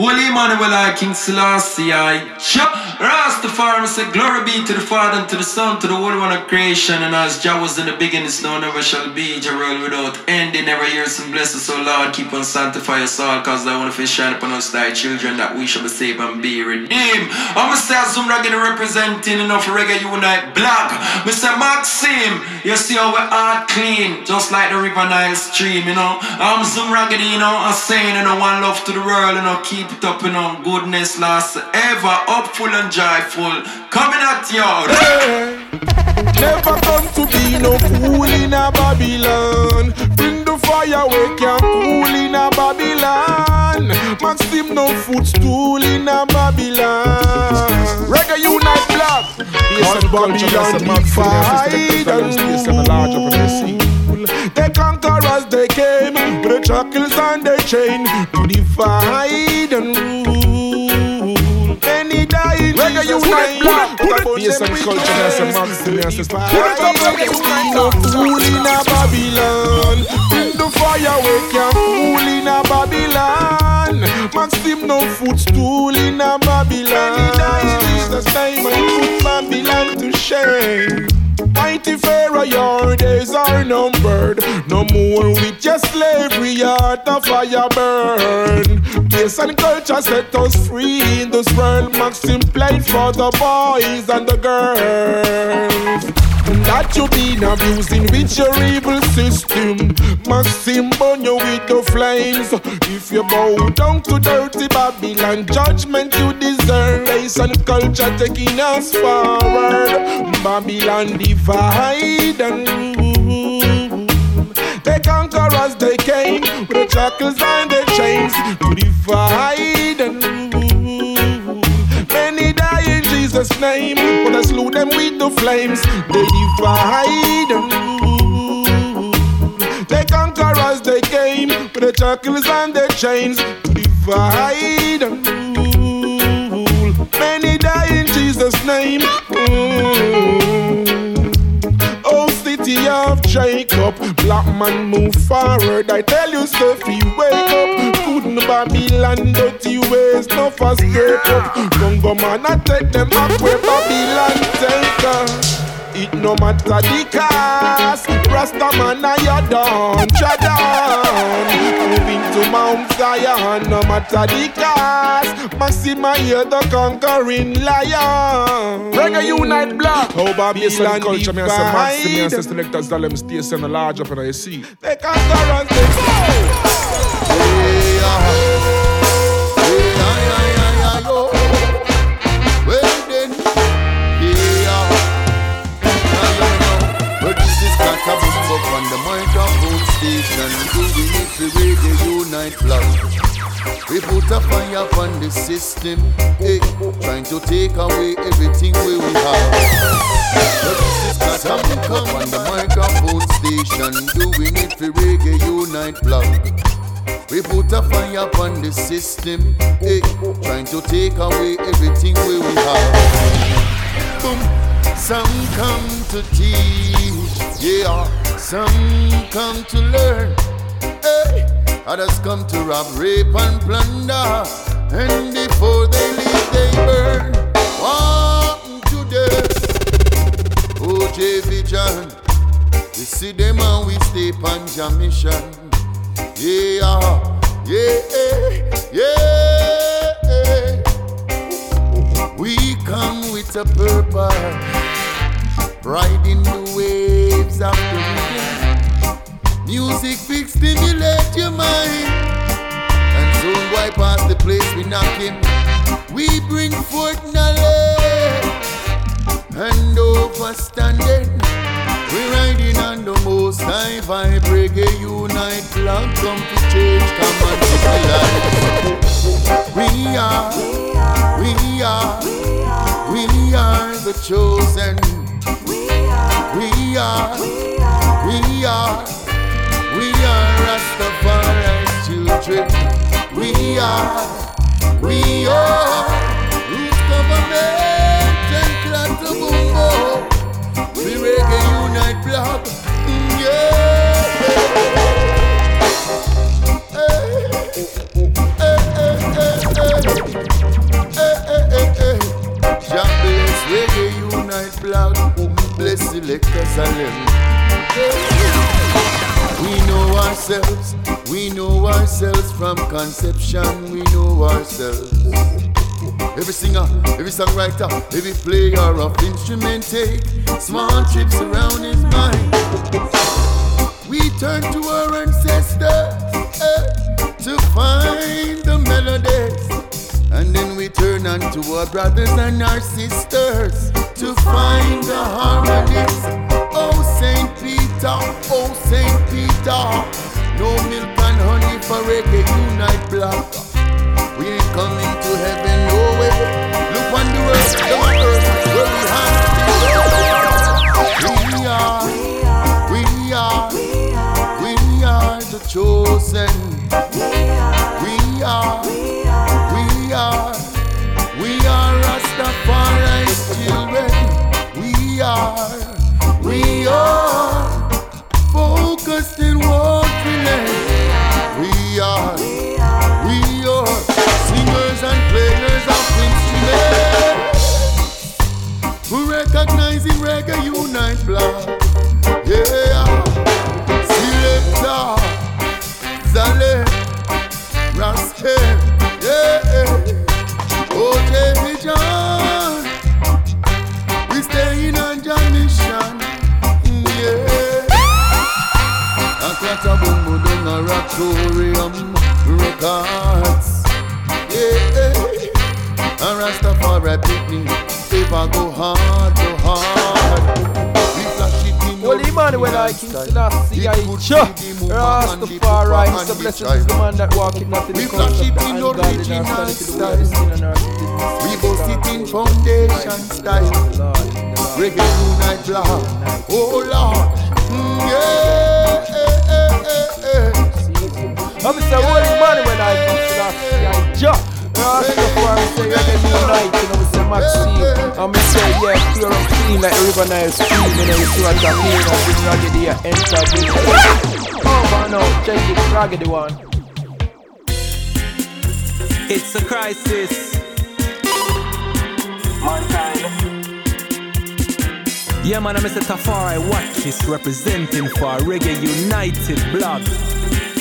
Holy Emmanuel, I King Selassie, I Rastafari say glory be to the Father and to the Son, to the Holy One of creation, and as Jah was in the beginning, so never shall be, Jah world without ending, never hear some blessings, so Lord, keep on sanctify us all, cause want to shine upon us, thy children, that we shall be saved and be redeemed. I'm say some reggae representing enough reggae unite black. Mr. Maxim, you see how we are clean, just like the river Nile stream, you know. I'm some reggae, you know, I'm saying, you know, one love to the world, you know, keep up, you know, goodness last ever, upful and joyful. Coming at you. Hey. Never come to be no fool in a Babylon. Bring the fire, we can cool in a Babylon. Maxim no footstool in a Babylon. Reggae unite black. Yes, Babylon divide and rule. They conquer as they came with the shackles and the chain to divide and rule. Many died. Reggae unite black. Peace and culture, that's a maxim, that's a no fool in a Babylon. The fire, we can fool in a Babylon. Maxim no footstool in a Babylon. Jesus' name, and put Babylon to shame. Mighty Pharaoh, your days are numbered. No more with your slavery, heart of fire burn. Peace and culture set us free in this world. Maxim played for the boys and the girls. That you been abusing with your evil system. Maxim burn you with your flames. If you bow down to dirty Babylon, judgment you deserve. Race and culture taking us forward. Babylon divide and rule. They conquer as they came with the shackles and the chains to divide and rule. Many die in Jesus' name, but I slew them with the flames. They divide. They conquer as they came with the shackles and the chains divide. Many die in Jesus' name. Mm. Jacob, black man move forward. I tell you, Sophie, wake up. Couldn't Babylon dirty ways, no fast break up. Don't go man, I take them up where Babylon take us. It no matter the cost Rasta man I ya done Moving to Mount Zion No matter the cost. Maxima you're the conquering lion. Reggae unite black Oh Babylon culture me as a maxim me as a selectors that them stay send a large up and I see. They conquer us they go on the microphone station. Doing it the reggae unite blog. We put a fire on the system, hey, trying to take away everything we have. But this is a come on the microphone station doing it for reggae unite blog. We put a fire on the system, hey, trying to take away everything we we have. Boom. Some come to teach, yeah. Some come to learn, hey. Others come to rob, rape, and plunder. And before they leave, they burn. One today, OJ oh, Vision. We see them and we stay on your mission. Yeah, yeah, yeah. We come with a purpose riding the waves of the rhythm. Music will stimulate your mind, and soon wipe out the place we knocking. We bring forth knowledge and overstanding. We riding on the most high vibe reggae unite long come to change come and take life. We are, we are, we are the chosen. We are, we are, we are we are Rastafari's children. We are, we are. Root government and clan to Bumbo. We reggae unite block. Reggae Unite Blood, bless the. We know ourselves, we know ourselves from conception, we know ourselves. Every singer, every songwriter, every player of instrument take small trips around his mind. We turn to our ancestors eh, to find the melodies. And then we turn on to our brothers and our sisters to find the harmonies. Oh, St. Peter, oh, St. Peter. No milk and honey for reggae unite block. We ain't coming to heaven, no way. Look on the world, the earth, where we have We are, we are, we are the chosen. We are, we are, we are Rastafari's children. We are, we are focused in. We are, we are singers and players of instruments. Who recognizing reggae unite blood. Yeah, selector, Zale, King Selassie, I. Rastafari, so blessed is the man that walketh not in We the counsel of it the in ungodly, nor standeth in the way style. of the sinner, nor sitteth in the We both sit in foundation style. Lord, in the Lord. Reggae unite block. Oh Lord. Mm, yeah. eh, eh, eh. I'm Mr. Holy Emmanuel, I King Selassie, I Cha. Rastafari, say know. I'm Mr. Yeah, pure and clean like the river you know, you see what I mean, enter this. Check it, one. It's a crisis. Yeah, man, I'm Mr. Tafari Watchis representing for Reggae United blog.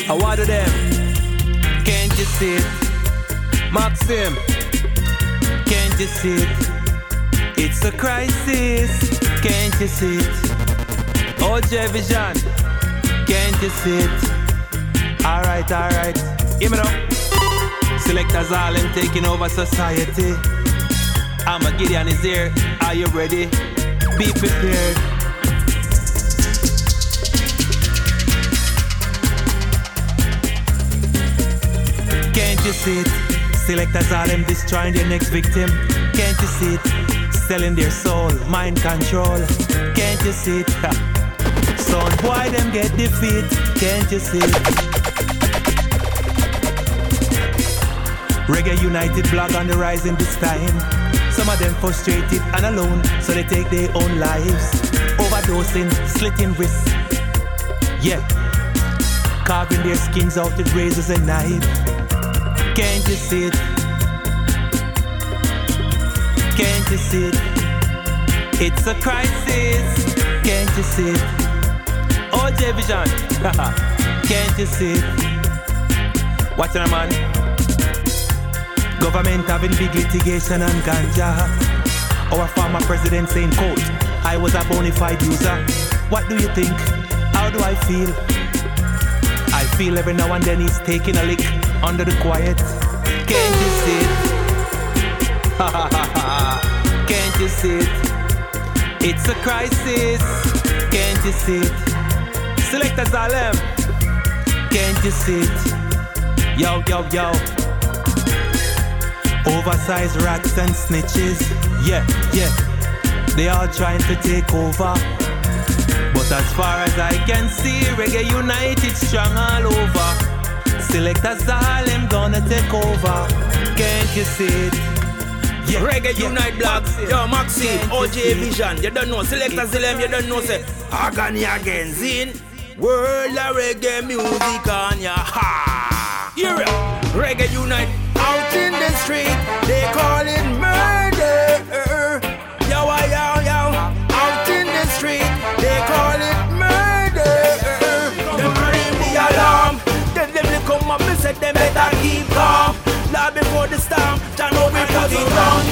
How are them? Can't you see it? Maxim, can't you see it? It's a crisis. Can't you see it? OJ Vision, can't you see it? Alright, alright. Give me now. Selectors all them taking over society. I'm a Gideon is here. Are you ready? Be prepared. Can't you see it? Selectors all them destroying their next victim. Can't you see it? Selling their soul, mind control. Can't you see it? Son, why them get defeat? Can't you see it? Reggae United blog on the rise in this time. Some of them frustrated and alone, so they take their own lives. Overdosing, slitting wrists. Yeah. Carving their skins out with razors and knives. Can't you see it? Can't you see it? It's a crisis. Can't you see it? Oh, OJ Vision. Can't you see it? What's on, man? Government having big litigation on ganja. Our former president saying, quote, I was a bona fide user. What do you think? How do I feel? I feel every now and then he's taking a lick under the quiet. Can't you see it? Can't you see it? It's a crisis. Can't you see it? Selectors all them. Can't you see it? Yo, yo, yo. Oversized rats and snitches. Yeah, yeah. They all trying to take over. But as far as I can see, Reggae United strong all over. Selectors them gonna take over. Can't you see it? Yeah, Reggae yeah. Unite Black, yo Maxine, OJ? Vision, you don't know, Selector Zilem, you don't know, say, Agony again, Zin, World of Reggae music on ya, ha! Hear it, Reggae Unite, out in the street, they call it keep calm. Lord before the storm, Jah know we put it on.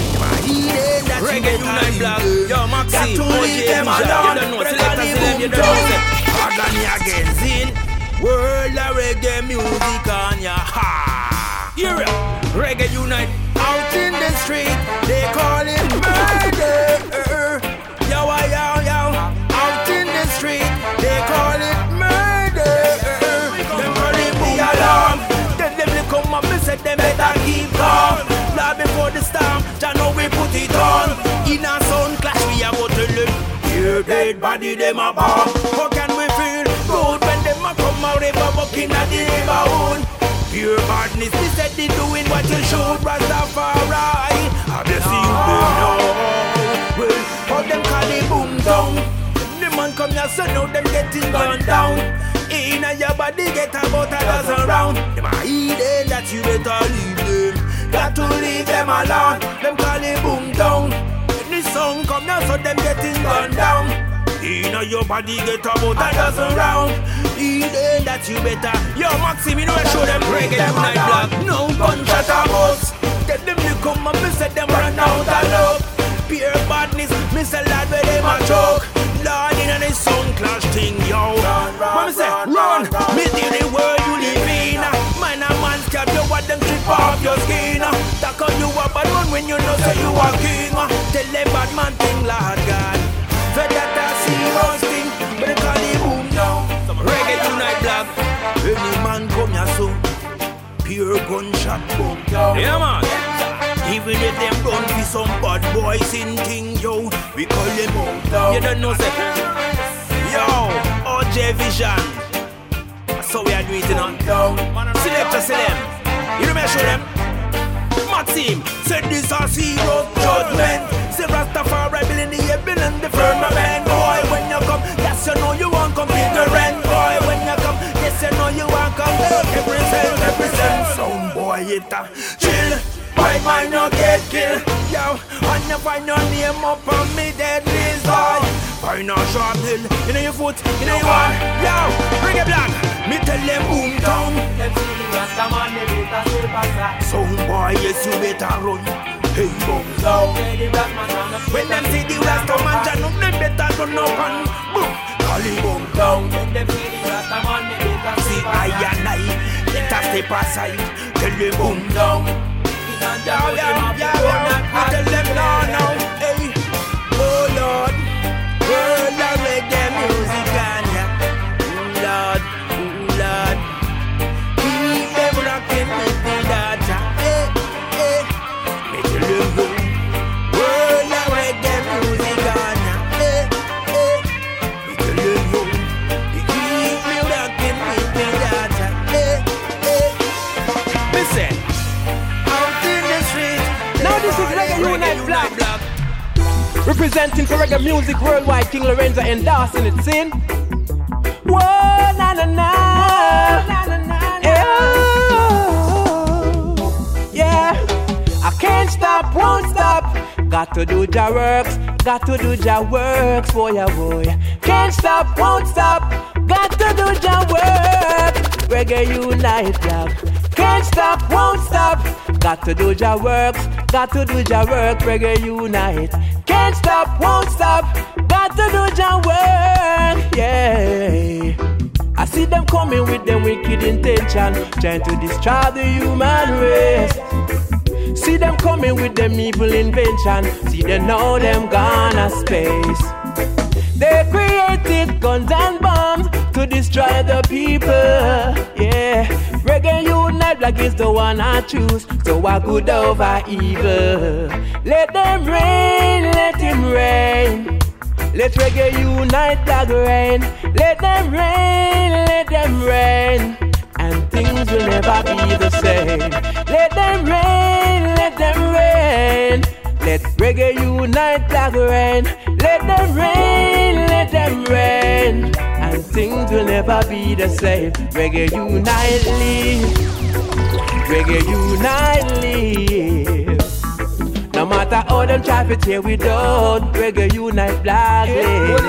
Reggae unite black, yo Maxi, OJ, oh, them alone. You don't know, select us, select you don't know. Agony again, zin. World of reggae music on ya ha. Hear it, reggae unite. Out in the street, they call it murder. Keep calm. Lord before the storm, Jah know we put it on. In a sound clash, we a go tell them. Your dead body them a bomb. How can we feel good when them a come out? a river walking at the neighborhood? Pure badness, me said they doing what you should, Rastafari. Have you seen them now? Well, how them call it boom down? The man come here, so now them getting gone down. In your body get about a dozen round. Them a hidden that you better leave them. Got to leave them alone. Them call it boom down. The song come now, so them getting gone down. In your body get about a dozen round. Hidden that you better. Yo, Maxim, you know I show them reggae night black. No gunshot a bus. Tell them to come and me say them run out of love. Pure badness, me say lad where them a choke. Lord in a sound clash thing, yo. When me say run, me tell the world you live in. Man a man stab you, what them strip off your skin. Talk on you a bad one when you know say you a king. Tell them bad man thing, Lord God. For that I see most thing, but they call it boom down. Reggae tonight, black. Any man come here so pure gunshot boom down. Yeah, man. Even if them run for some bad boys in thing, yo, we call them boom down. You don't know, say, yo, OJ Vision. So we are doing it, know. Select us, them. You I show them. Maxim said this a zero judgment. Say Rastafari building the heaven and the firmament. Boy, when you come, yes you know you want come ignorant. Know you want come represent, represent. Sound boy, it a chill. Why might not get killed? Yo, and you find your name up on me dead boy. Find a sharp hill, you know your foot, you know your one. Yo, bring it black. Me tell them boom down. Sound boy, yes you better run. Hey, boom down. When them see the Rasta man, Jah know them better run up and boom. Call it boom down. See I and I, let us step aside. Tell them boom down. I tell them now, now. Representing for reggae music worldwide, King Lorenzo endorsing it, sin. Whoa, na na na. Yeah. yeah. I can't stop, won't stop. Got to do ja works, got to do ja works, boy, yeah, boy. Can't stop, won't stop. Got to do ja work. Reggae Unite Black. Can't stop, won't stop. Got to do ja works, got to do ja work. Reggae Unite. Can't stop, won't stop. Got to do ja work, yeah. I see them coming with them wicked intention, trying to destroy the human race. See them coming with them evil invention. See them now them gonna space. They created guns and bombs to destroy the people. Yeah, reggae unite black is the one I choose. So I good over evil. Let them rain, let him rain. Let reggae unite black rain. Let them rain, let them rain. And things will never be the same. Let them rain, let them rain. Let reggae unite like rain. Let them rain, let them rain. And things will never be the same. Reggae unite live. Reggae unite live. No matter how them try to tear we down, reggae unite black live.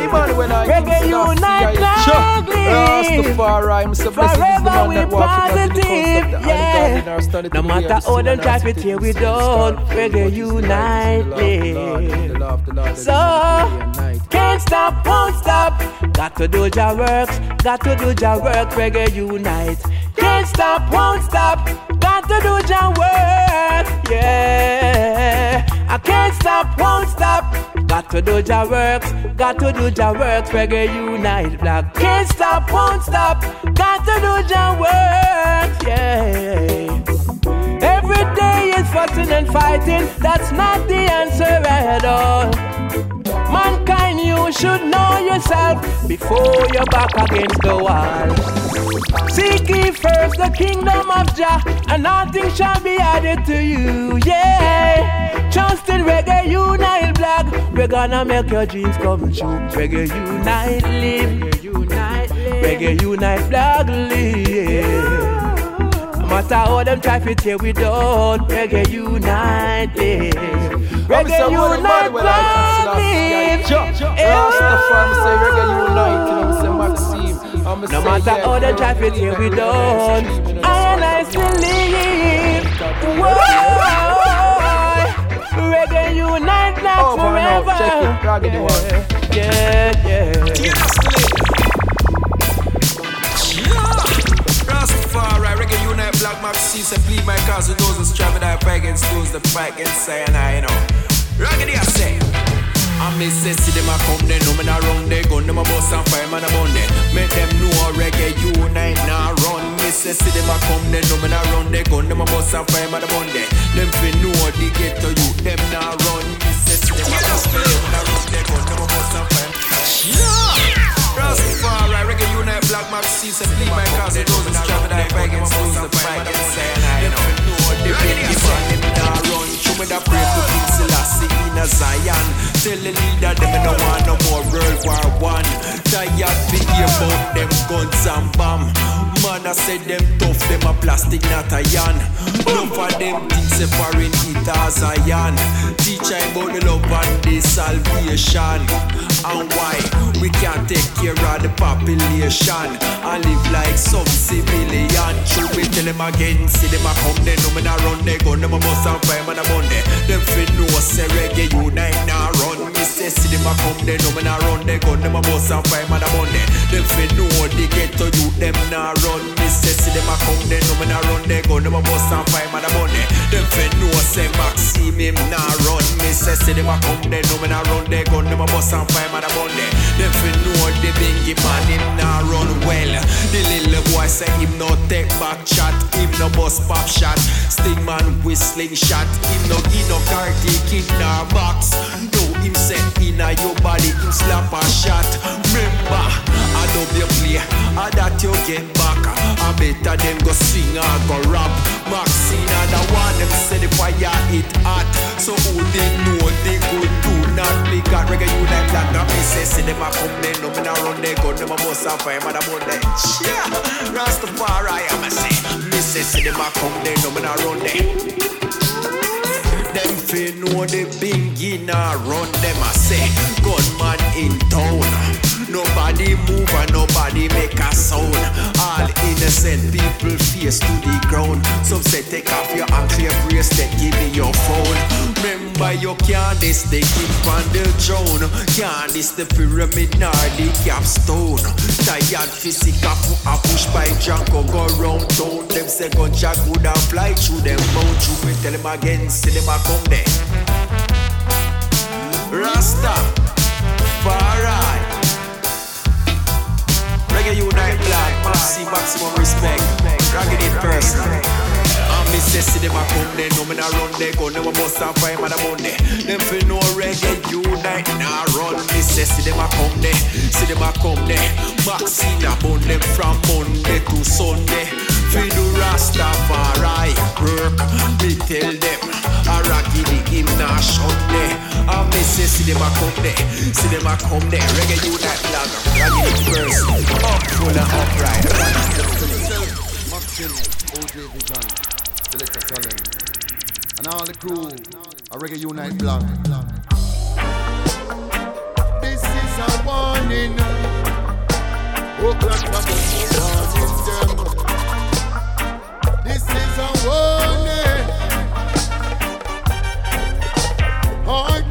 Reggae unite black live. Rastafari, I'm so blessed Forever we that walking the positive, yeah. Garden or study No matter how them try to tear we down, reggae the love, So, day and night. Can't stop, won't stop. Got to do your works, got to do your work, reggae unite. Can't stop, won't stop. Got to do your work, yeah. I can't stop, won't stop. Got to do your works, got to do your works, reggae unite. Black can't stop, won't stop. Got to do your work, yeah. Every day is fighting and fighting. That's not the answer at all. Mankind, you should know yourself before you're back against the wall. Seek ye first the kingdom of Jah, and nothing shall be added to you. Yeah, trust in reggae unite, black. We're gonna make your dreams come true. Reggae unite, live. Reggae unite, live. Reggae unite, black, live. No matter how them try to tear we down, reggae unite, live. I'm say, Reggae what the body unite, well, I black, can see live. that. Rastafari, say reggae unite, you know, say Maxime. I'm No matter yeah, how the traffic here we unite, done, I and I so- still live. Whoa, reggae unite black Over oh, and out, forever. check it, raggedy one. Yeah, yeah, yeah. Unite, black Maxi, say plead my cause with those who strive with their against those that fight against and I know. Raggedy I say. I miss say see them a come they know me not run they gun them a bust and fire man a bun they Make them know reggae unite now run Me say see them a come they know me not run they gun them a bust and fire man a bun they Them fi know the ghetto you them now run Me say see them a come they know me not run they gun them a bust and fire Yeah! Rastafari, reggae unite, black Maxi, say plead my cause with those who strive with their against those that fight against say and I know. The big man them now run Show me that pray to King Selassie in a Zion. Tell the leader them no want no more World War One. Tired to hear about them guns and bomb. Man I said them tough, them a plastic not a yan None of them things foreign it as a Teach I about the love and the salvation. And why? We can't take care of the population. And live like some civilian. True me tell them again, see them a come They know me not run, they gun them a bust and fire man a Monday Them fi know say reggae unite now run say see them a come, they know me not run, they gun them a bust and fire man a Monday Them fi know the ghetto youth them now run. Me say see them a come, they know me not run, they gun them a bust and fire man a Monday Them fi know say Maxime him now run. Me say see them a come, they know me not run, they gun them a bust and fire man a Monday Them fi know the bingy man him now run well. The little boy say him no take back chat Him no bust pop shot. Sting man whistling shot Him no give no car in a box him say in a your body him slap a shot. Remember I love you play I that you get back. I better them go sing or go rap. Maxine and the one them say the fire it hot. So who they know they good do not be got reggae you like that? That me say see them a come they know me not run they gun them a bust and fire man a bun they Yeah Rastafari I'm a say. Me say see them a come they know me not run they them fi know the nah run them a say gunman in town. Nobody move and nobody make a sound All innocent people face to the ground. Some say take off your ankle bracelet give me your phone. Remember you can't this the king on the throne Can't this the pyramid nor the capstone. Tired physical a push by Janko go round town. Them say gun jack would and fly through them mount Through me tell them again see them a come there. Rasta Farai Reggae Unite Black Maxi maximum respect. Ragged it personal and me say see them a come they know me not run gun them a bust and fire man a Monday Them fi know reggae unite nah run. Me say see them a come they see them a come they Maxine a bun them from Monday to Sunday Fi do Rastafari work. Me tell them a raggedy him nah shut they And me say see them a come they see them a come they Reggae unite black raggedy first. Up full and upright. Maxim, OJ Vision, Selector Salem, and all the crew, a Reggae Unite Black. This is a warning. Oh, black, black, from this is a warning. Hard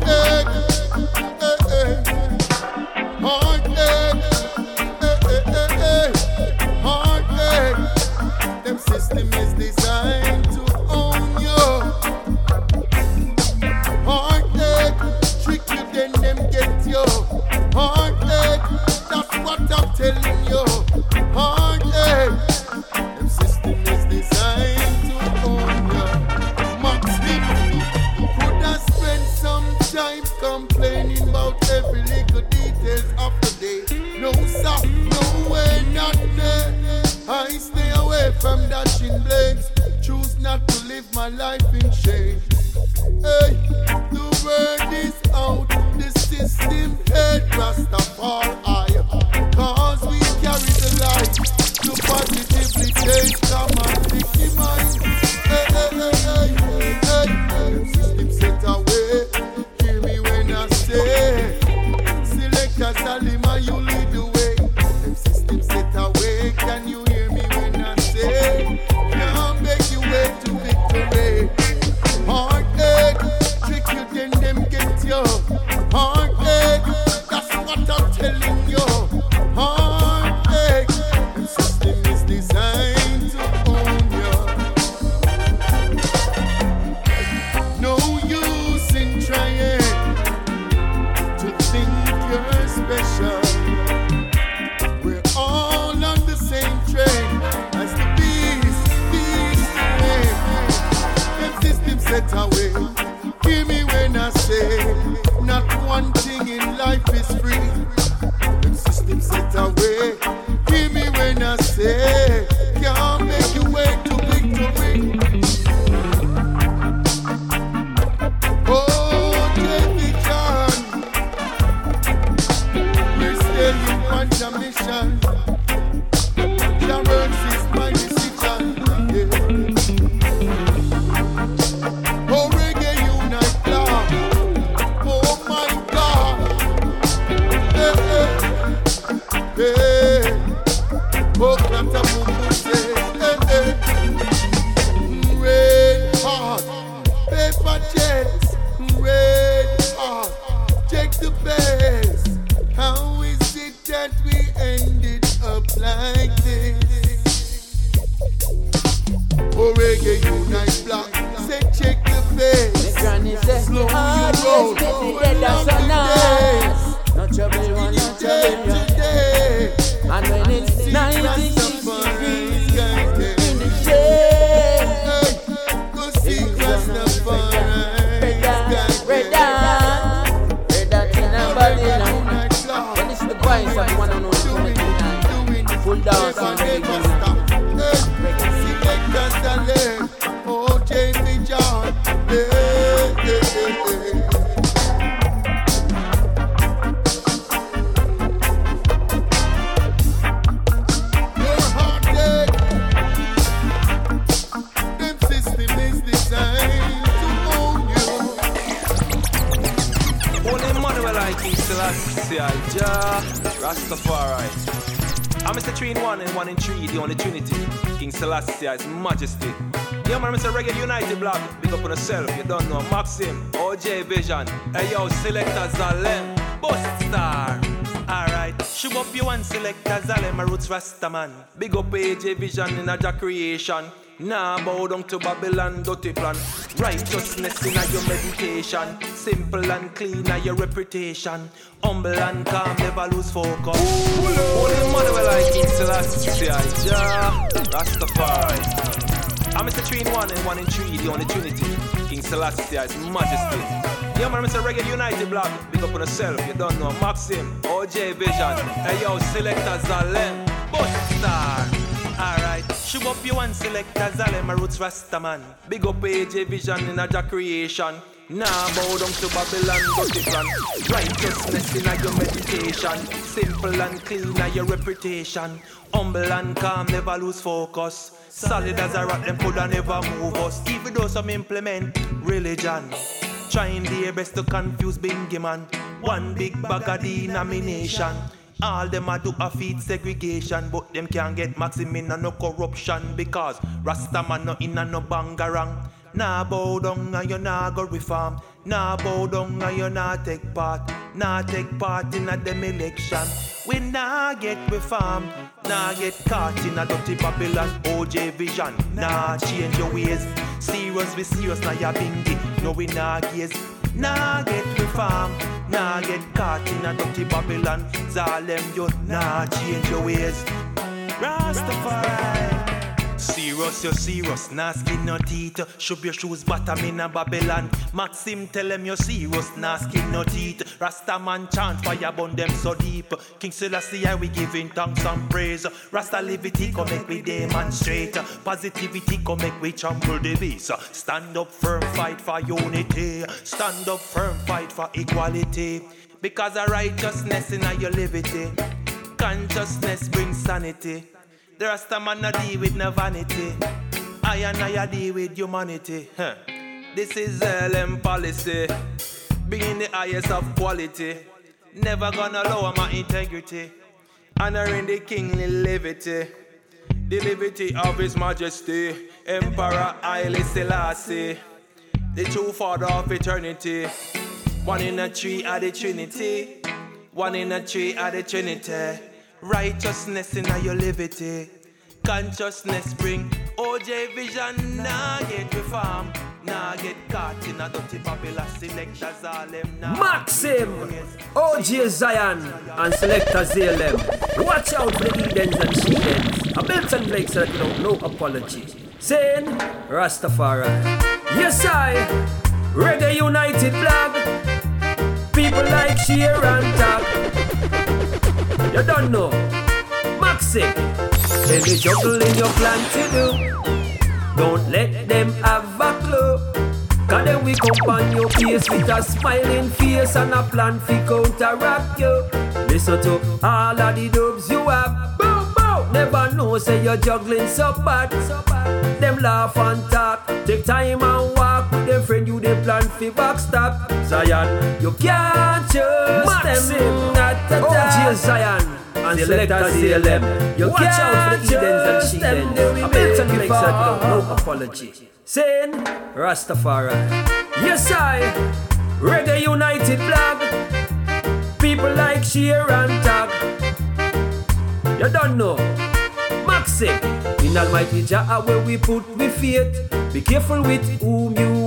Maxim, OJ Vision. Hey, yo, Selector Zalem. Bust Star. Alright, shoot up you one Selector Zalem, my roots Rastaman. Big up AJ Vision in a Jah creation. Nah, bow down to Babylon, dirty plan. Righteousness in your meditation. Simple and clean are your reputation. Humble and calm, never lose focus. Holy mother, well, I King Selassie, Jah Rastafari. Three in one and one in three, the only Trinity. King Selassie, His Majesty. Yeah, man, Mr. Reggae United Block, Big up on yourself, you don't know. Maxim, OJ Vision. Hey, yo, Selector Zalem. Bust Star. Alright, shoot up you one Selector Zalem, my roots Rastaman. Big up AJ Vision in a creation. Nah, bow down to Babylon, plan. Righteousness in your meditation. Simple and clean are your reputation. Humble and calm, never lose focus. Solid as a rock, them coulda never move us. Even though some implement religion. Trying their best to confuse Bingy man. One big bag of denomination. All them a do a feed segregation, but them can't get maxim in a no corruption because Rasta man no in a no bangarang. Nah bow down and you nah go reform. Nah bow down and you nah take part. Nah take part in a dem election. We nah get reform. Nah get caught in a dirty Babylon OJ vision. Nah change your ways. Serious be serious now ya bingy. No we nah gaze. Nah get reform. Nah get caught in a dirty Babylon. Zalem you nah change your ways. Rastafari. Serious, you're serious, nah skin no teeth. Shove your shoes bottom in a Babylon. Maxim tell them you serious, nah skin no teeth. Rasta man chant fire burn them so deep. King Selassie, I we giving thanks and praise. Rasta liberty come make we demonstrate. Positivity come make we trample the beast. Stand up firm, fight for unity. Stand up firm, fight for equality. Because of righteousness in your liberty. Consciousness brings sanity. The Rasta man no deal with no vanity. I and I deal with humanity. Huh. This is LM policy. Being the highest of quality. Never gonna lower my integrity. Honoring the kingly liberty. The liberty of His Majesty. Emperor Haile Selassie. The true father of eternity. One in a tree of the Trinity. One in a tree of the Trinity. Righteousness in your liberty. Consciousness bring OJ vision. Nah get reform. Nah get caught in a dirty Babylon. Selectors all now. Maxim, OJ Zion, and Selector ZLM. Watch out for the Edens and Shedens. A Milton Blake said without no apology. Saying Rastafari. Yes, I. Reggae United flag. People like share and talk. You don't know. Maxim. Any juggling your plan to do. Don't let them have a clue. Cause then we come on your face with a smiling face and a plan to counteract you. Listen to all of the dubs you have. Boom, boom. Never know, say you're juggling so bad. Them laugh and talk. Take time and walk them friend you they plan fi backstop. Zion, you can't just them. Not at oh, all. Zion. And selector CLM. You Watch out for the Edens and Shedens. I bet and make no apology. Saying Rastafari. Yes, I. Reggae United blog. People like share and tag. You don't know. Maxim. Eh? In Almighty Jah where we put we faith. Be careful with whom you.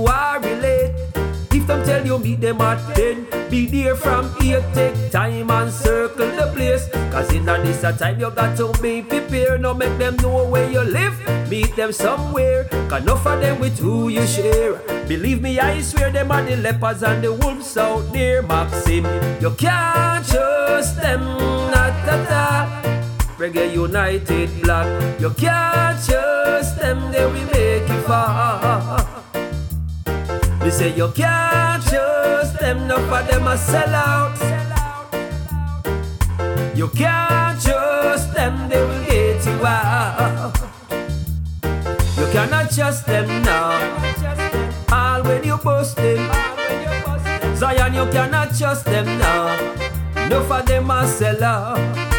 If them tell you meet them at 10, be there from here, take time and circle the place. Cause in this a time you got to be prepared. No make them know where you live, meet them somewhere. Cause enough of them with who you share. Believe me, I swear them are the lepers and the wolves out there, Maxim. You can't trust them, not at all. Reggae United Black. You can't trust them, they will make you fall. Me say you can't trust them, no for them a sell out. You can't trust them, they will get you out. You cannot trust them now. All when you bust them. Zion, you cannot trust them. No for them a sell out.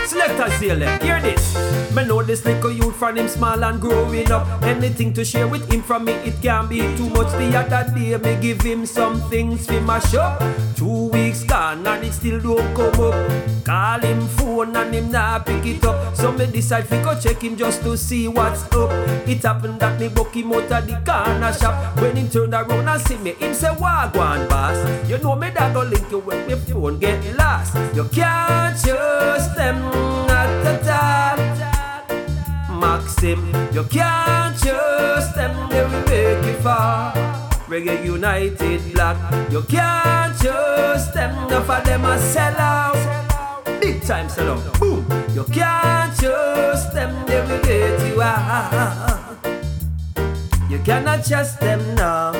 Selector Zalem, hear this. Me know this little youth from him small and growing up. Anything to share with him from me, it can't be too much. The other day, me give him some things for my shop. Weeks gone and it still don't come up. Call him phone and him not pick it up. So me decide to go check him just to see what's up. It happened that me book him out of the corner shop. When him turned around and see me, him say, Wagwan boss. You know me that go link you when me phone get lost. You can't trust them at all. Maxim, you can't trust them, they will make you fall. Reggae United Black, you can't trust them, enough of them a sell out. Big time sell out, boom. You can't trust them, they will get you out. You cannot trust them now.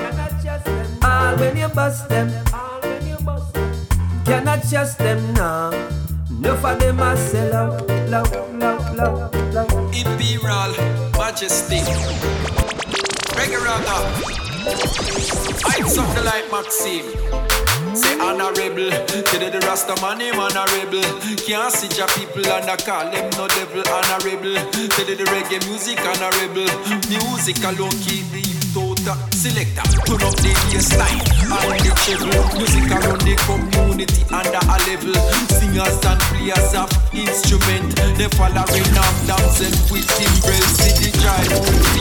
All when you bust them, cannot trust them now. Enough of them a sell out, love, love, love, love. Imperial Majesty. Reggae. I something like Maxim. Say honorable, to the Rasta man name honorable. Can't see your people and I call them no devil honorable. To the reggae music honorable. Music alone keep the Tota selector, turn up the bassline and the treble. Music around the community under a level. Singers and players of instrument, they following up dancing with timbrels. The drive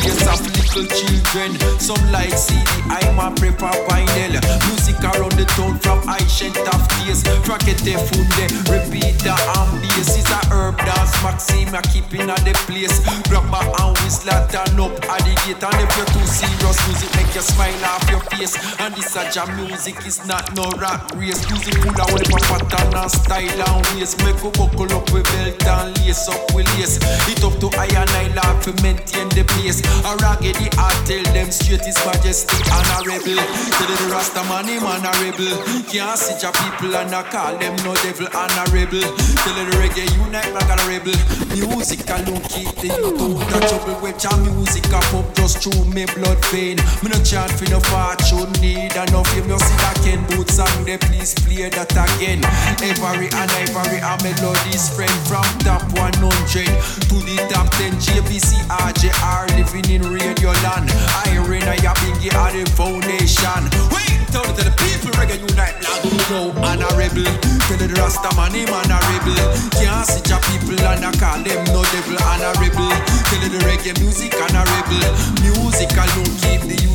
face of little children. Some like CD, I'm a prepper vinyl. Music around the town from ancient of days. Rocket the funde, repeat the ambience is a herb dance Maxime a keeping at the place Grab my hand whistle turn up at the gate And if you're too serious music make you smile off your face. And this a jam music is not no rat race. Music full of whatever pattern and style and ways. Make we buckle up with belt and lace up with lace. It up to I and I laugh to maintain the pace A raggedy I tell them straight his majesty honorable Tell the Rasta man him honorable Can't see your people and I call them no devil honorable Tell the reggae unite like a rebel. Music alone keep the youth out of trouble. With your music a pop just through me blood vein. Me no chant for no fortune need enough. You know see that Ken Boothe song they please play that again. Every and every a melody's friend From top 100 to the top 10 JBC RJR living in radio land. Iron I a biggie at the foundation. Wait, tell to the people reggae unite do know honorable. Tell the Rasta man him honorable. Can't see your people and I call them no devil honorable. Tell the reggae music honorable. Music alone keep the youth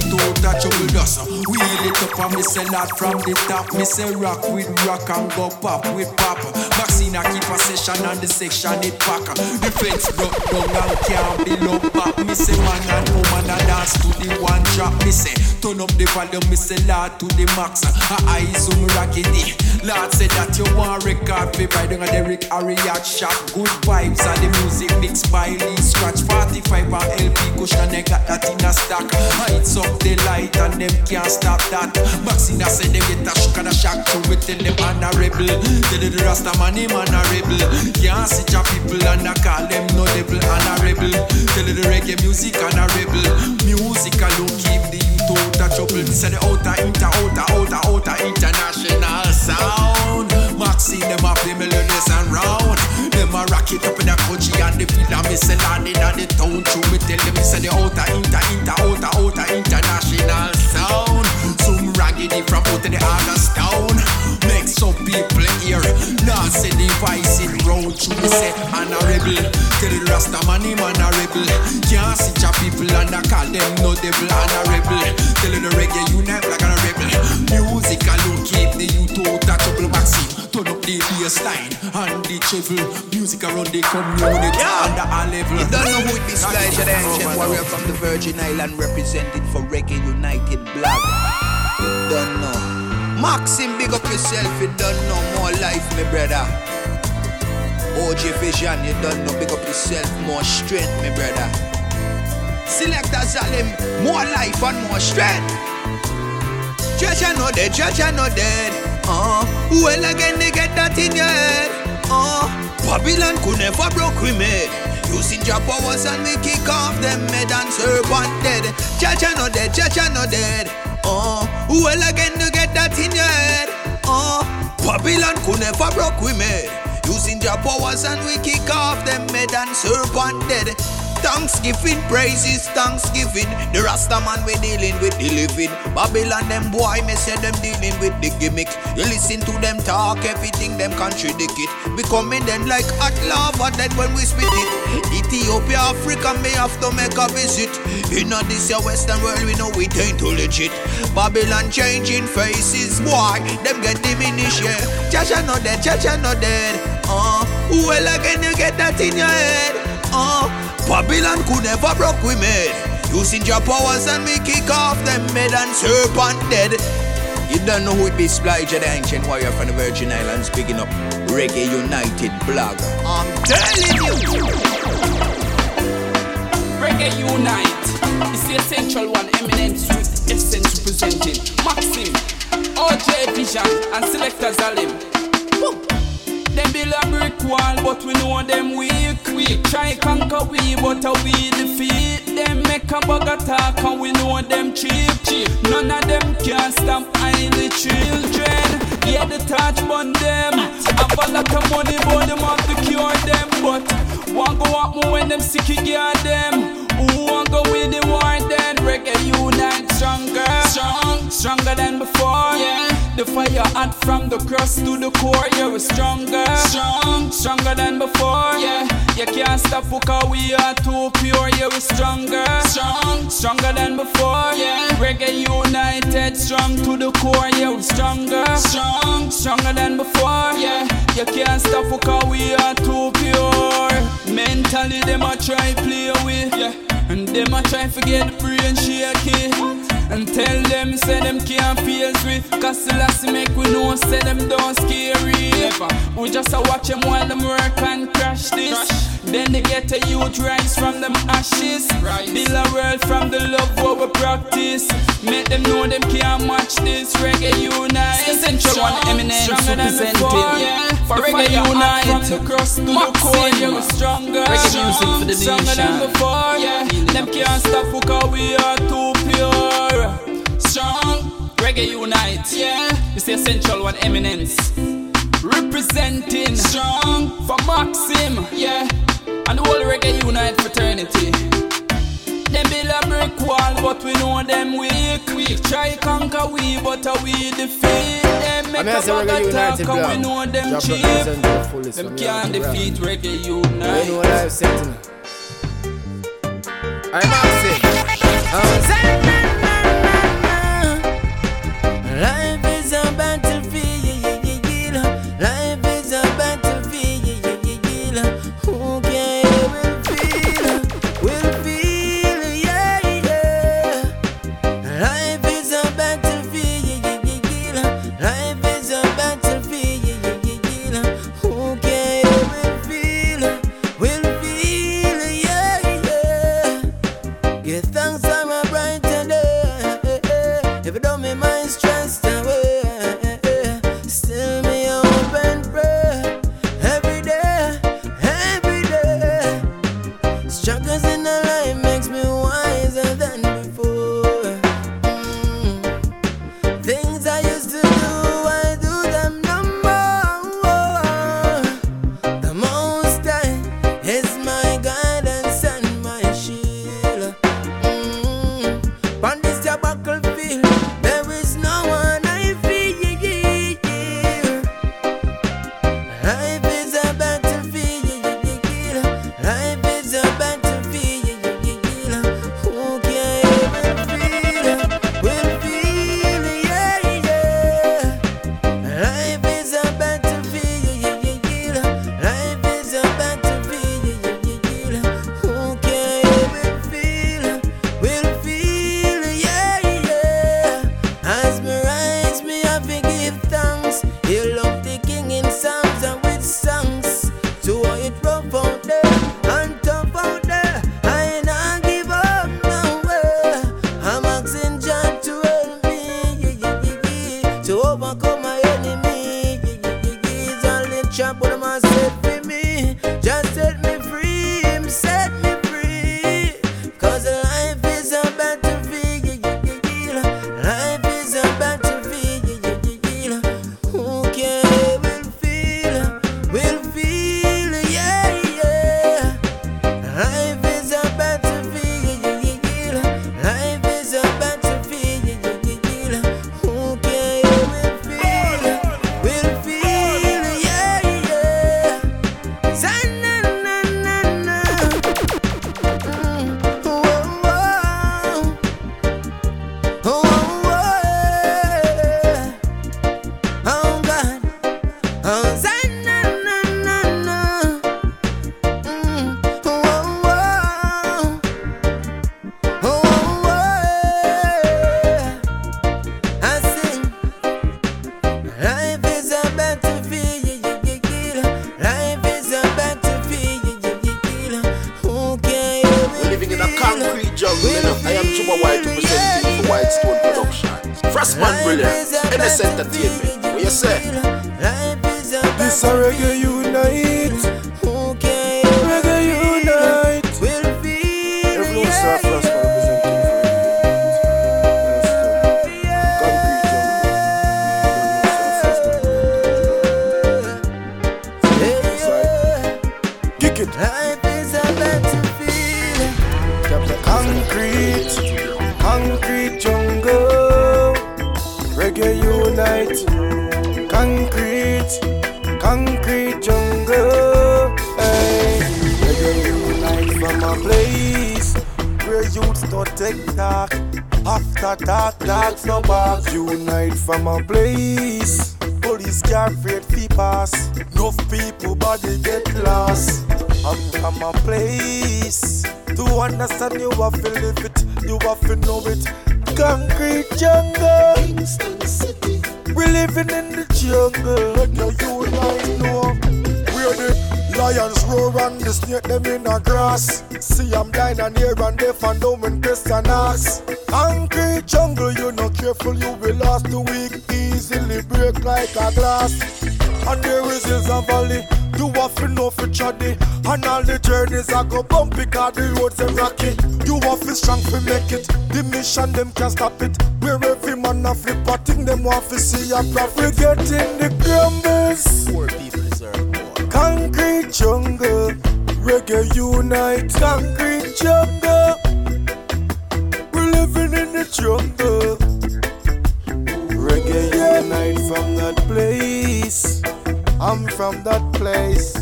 out of trouble dust Wheel it up and me say lot from the top. Me say rock with rock and go pop with pop. Maxine keep a session and the section it pack. The fence broke down and can't be locked back. Me say man and woman a dance to the one drop. Me say turn up the volume Me say Lord to the max. Her eyes on raggedy. Lord say that you want record ride on a Derek Ariat shop Good vibes and the music mixed by Lee Scratch. 45 and LP cushion They got that in a stock Heights up the light and them can't stop that. Maxine I say them get a shock and a shock To it tell them honorable. Tell the Rasta man him honorable. Can't see your people and I call them no devil honorable. Tell the reggae music honorable. Music alone keep the youth out of trouble. Me say the outer, inter, outer, outer, outer International sound. Maxine them have the melodies and round. Them a rock it up in the country and the And me say land in the town. True me tell them me say the outer, inter, inter, outer, outer International sound. Some raggedy from out of the August town. Make some people hear. The voice in round. True me say honorable Tell the Rasta man him honorable. Can't see your people and I call them no devil honorable. Tell the reggae unite like a rebel. Music alone keep the youth out of trouble. Maxine Turn up the bass line and the treble Music around the community Yeah. under a level. You don't know who it is, Elijah the Ancient Warrior from the Virgin Island represented for Reggae United Black. You don't know. Maxim, big up yourself, you don't know more life, my brother. OG Vision, you don't know, big up yourself, more strength, my brother. Selector Zalim, more life and more strength. Judge I know dead, judge I know dead. Uh, well again they get that in your head. Uh, Babylon could never broke we made. Using your powers and we kick off them mad and serpent dead. Judge I know dead, judge I know dead. Uh, well again you get that in your head. Uh, Babylon could never broke we made. Using your powers and we kick off them mad and serpent dead. Thanksgiving, praises, Thanksgiving. The Rasta man we dealing with the living. Babylon them boy, me say them dealing with the gimmick. You listen to them talk, everything them contradict it. Becoming them like hot lava that when we spit it. Ethiopia, Africa may have to make a visit. In this your western world, we know we ain't too legit. Babylon changing faces, boy, them get diminished, yeah. Jah Jah not dead, Jah Jah not dead. Uh, well again you get that in your head. Uh, Babylon could never broke we made. Using your powers and we kick off them mad and serpent dead. You don't know who it be, Splija, the ancient warrior from the Virgin Islands, picking up Reggae United blog. I'm telling you. Reggae Unite. is the essential one, eminent youth essence representing Maxim, OJ Vision, and Selector Zalim. Woo. Them build a brick wall, but we know them weak. We try conquer we, but we defeat them. Make a bug attack, and we know them cheap. cheap. None of them can stop the children. Yeah, the touch on them. I've a lot of money, but them have to cure them. But one go up more when them sick again them. Who want go with the war then? Reggae unite stronger, strong, stronger than before. Yeah. The fire hot from the crust to the core, yeah, we're stronger. Strong, stronger than before, yeah. You can't stop because we are too pure, yeah, we're stronger. Strong, stronger than before, yeah. Reggae united, strong to the core, yeah, we're stronger. Strong, stronger than before, yeah. You can't stop because we are too pure. Mentally, them a try play with, yeah. And them a try forget the brain shaky. And tell them, say them can't feel sweet. Cause the last make we know, say them don't scary. We just a watch them while them work and crash this. Then they get a youth rise from them ashes. Build a world from the love what we practice. Make them know them can't match this. Reggae unite. Essential one eminence representing. Yeah. For reggae unite. From the crust to the core, yeah, we stronger. Reggae music for the Stronger than nation. before, yeah. Them can't stop because we are too pure. Strong, reggae unite, yeah. It's the essential one eminence. Representing strong for Maxim, yeah. And the whole reggae unite fraternity. Them build a brick wall, but we know them weak. We try conquer we, but we defeat them. Make I mean, I a say bag Reggae talk, United, and we know them Drop cheap. represent to the fullest Them from can't defeat reggae You unite. know what I've said to me. I'm Maxim. Uh, I'm representing for White Stone Productions. Frostman Brilliant, NS Entertainment. What you say? This a reggae unite. Concrete, concrete jungle. Hey, reggae unite from a place where youths don't take talk. After dark, dogs no back. Unite from a place. Police can't afraid fi pass. Enough people body get lost. I'm from a place. To understand you have to live it, you have to know it. Concrete jungle. Kingston City. We living in the jungle. Your you guys know. Where the lions roar and the snake them in the grass. See I'm blind and here and deaf and dumb and Christian ass. Concrete jungle, you no careful, you will last the week. Easily break like a glass. And there is hills and valley. You have to know for troddy And all the journeys I go bumpy Cause the roads are rocky. You have to strong to make it. The mission them can't stop it. Where every man a flip a thing Them want to see a profit. We getting the crumbles Poor people deserve more. Concrete jungle. Reggae unite. Concrete jungle. We're living in the jungle. Reggae unite from that place I'm from that place.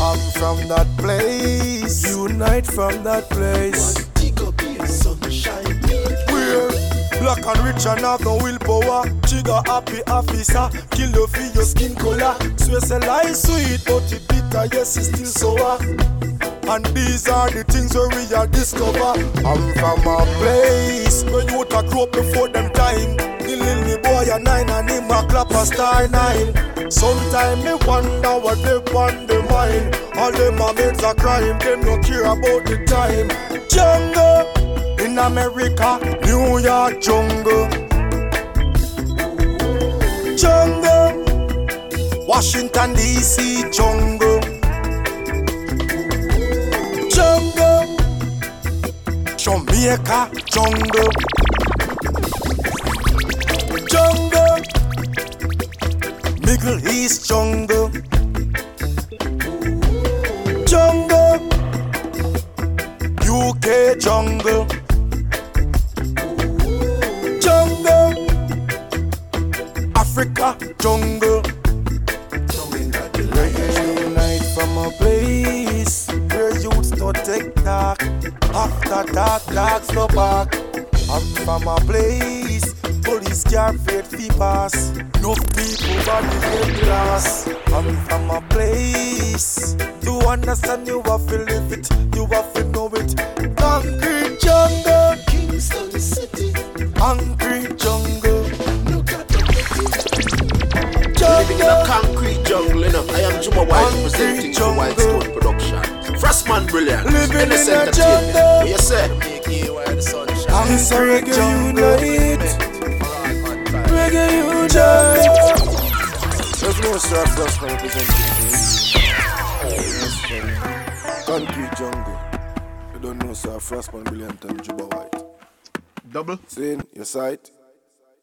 I'm from that place. Unite from that place. Where Black and rich and have no willpower. Trigger happy officer. Kill you for your skin color. Swear say life sweet but it bitter. Yes it's still sour. And these are the things where we are discover. I'm from a place where you would grow up before them time. The little boy a nine and him a clap a star nine. Sometime me wonder what they want the mind. All them a mates a crime, them no care about the time. Jungle in America, New York jungle. Jungle, Washington DC jungle. jungle, Jamaica jungle, jungle, Middle East jungle, jungle, UK jungle, jungle, Africa jungle. Unite from a place where take talk. After dark, dogs no bark. I'm from a place police can't fi pass. No people body get glass. I'm from a place to understand you have to live it, you have to know it. Concrete jungle, Kingston City. Concrete jungle. Living in a concrete jungle, you know. I am Juba White representing the White Stone Production. Frostman Brilliant. Living in a jungle. Entertainment. What you say? I'm sorry, reggae unite. Reggae unite. There's no first man representing Concrete jungle. You don't know sir Frostman Brilliant and Juba White. Double. Saying your sight.